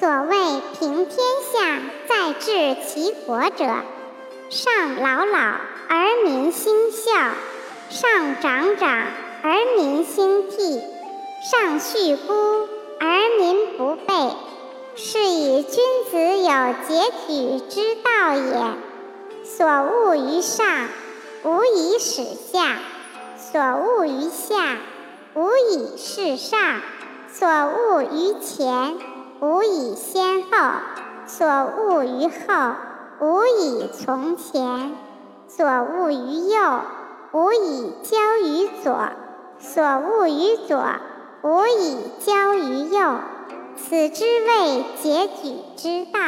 所谓平天下，在治其国者，上老老而民兴孝，上长长而民兴悌，上恤孤而民不备。是以君子有节矩之道也。所恶于上，无以始下；所恶于下，无以事上；所恶于前，吾以先后；所恶于后，无以从前；所恶于右，吾以交于左；所恶于左，吾以交于右。此之谓结举之道。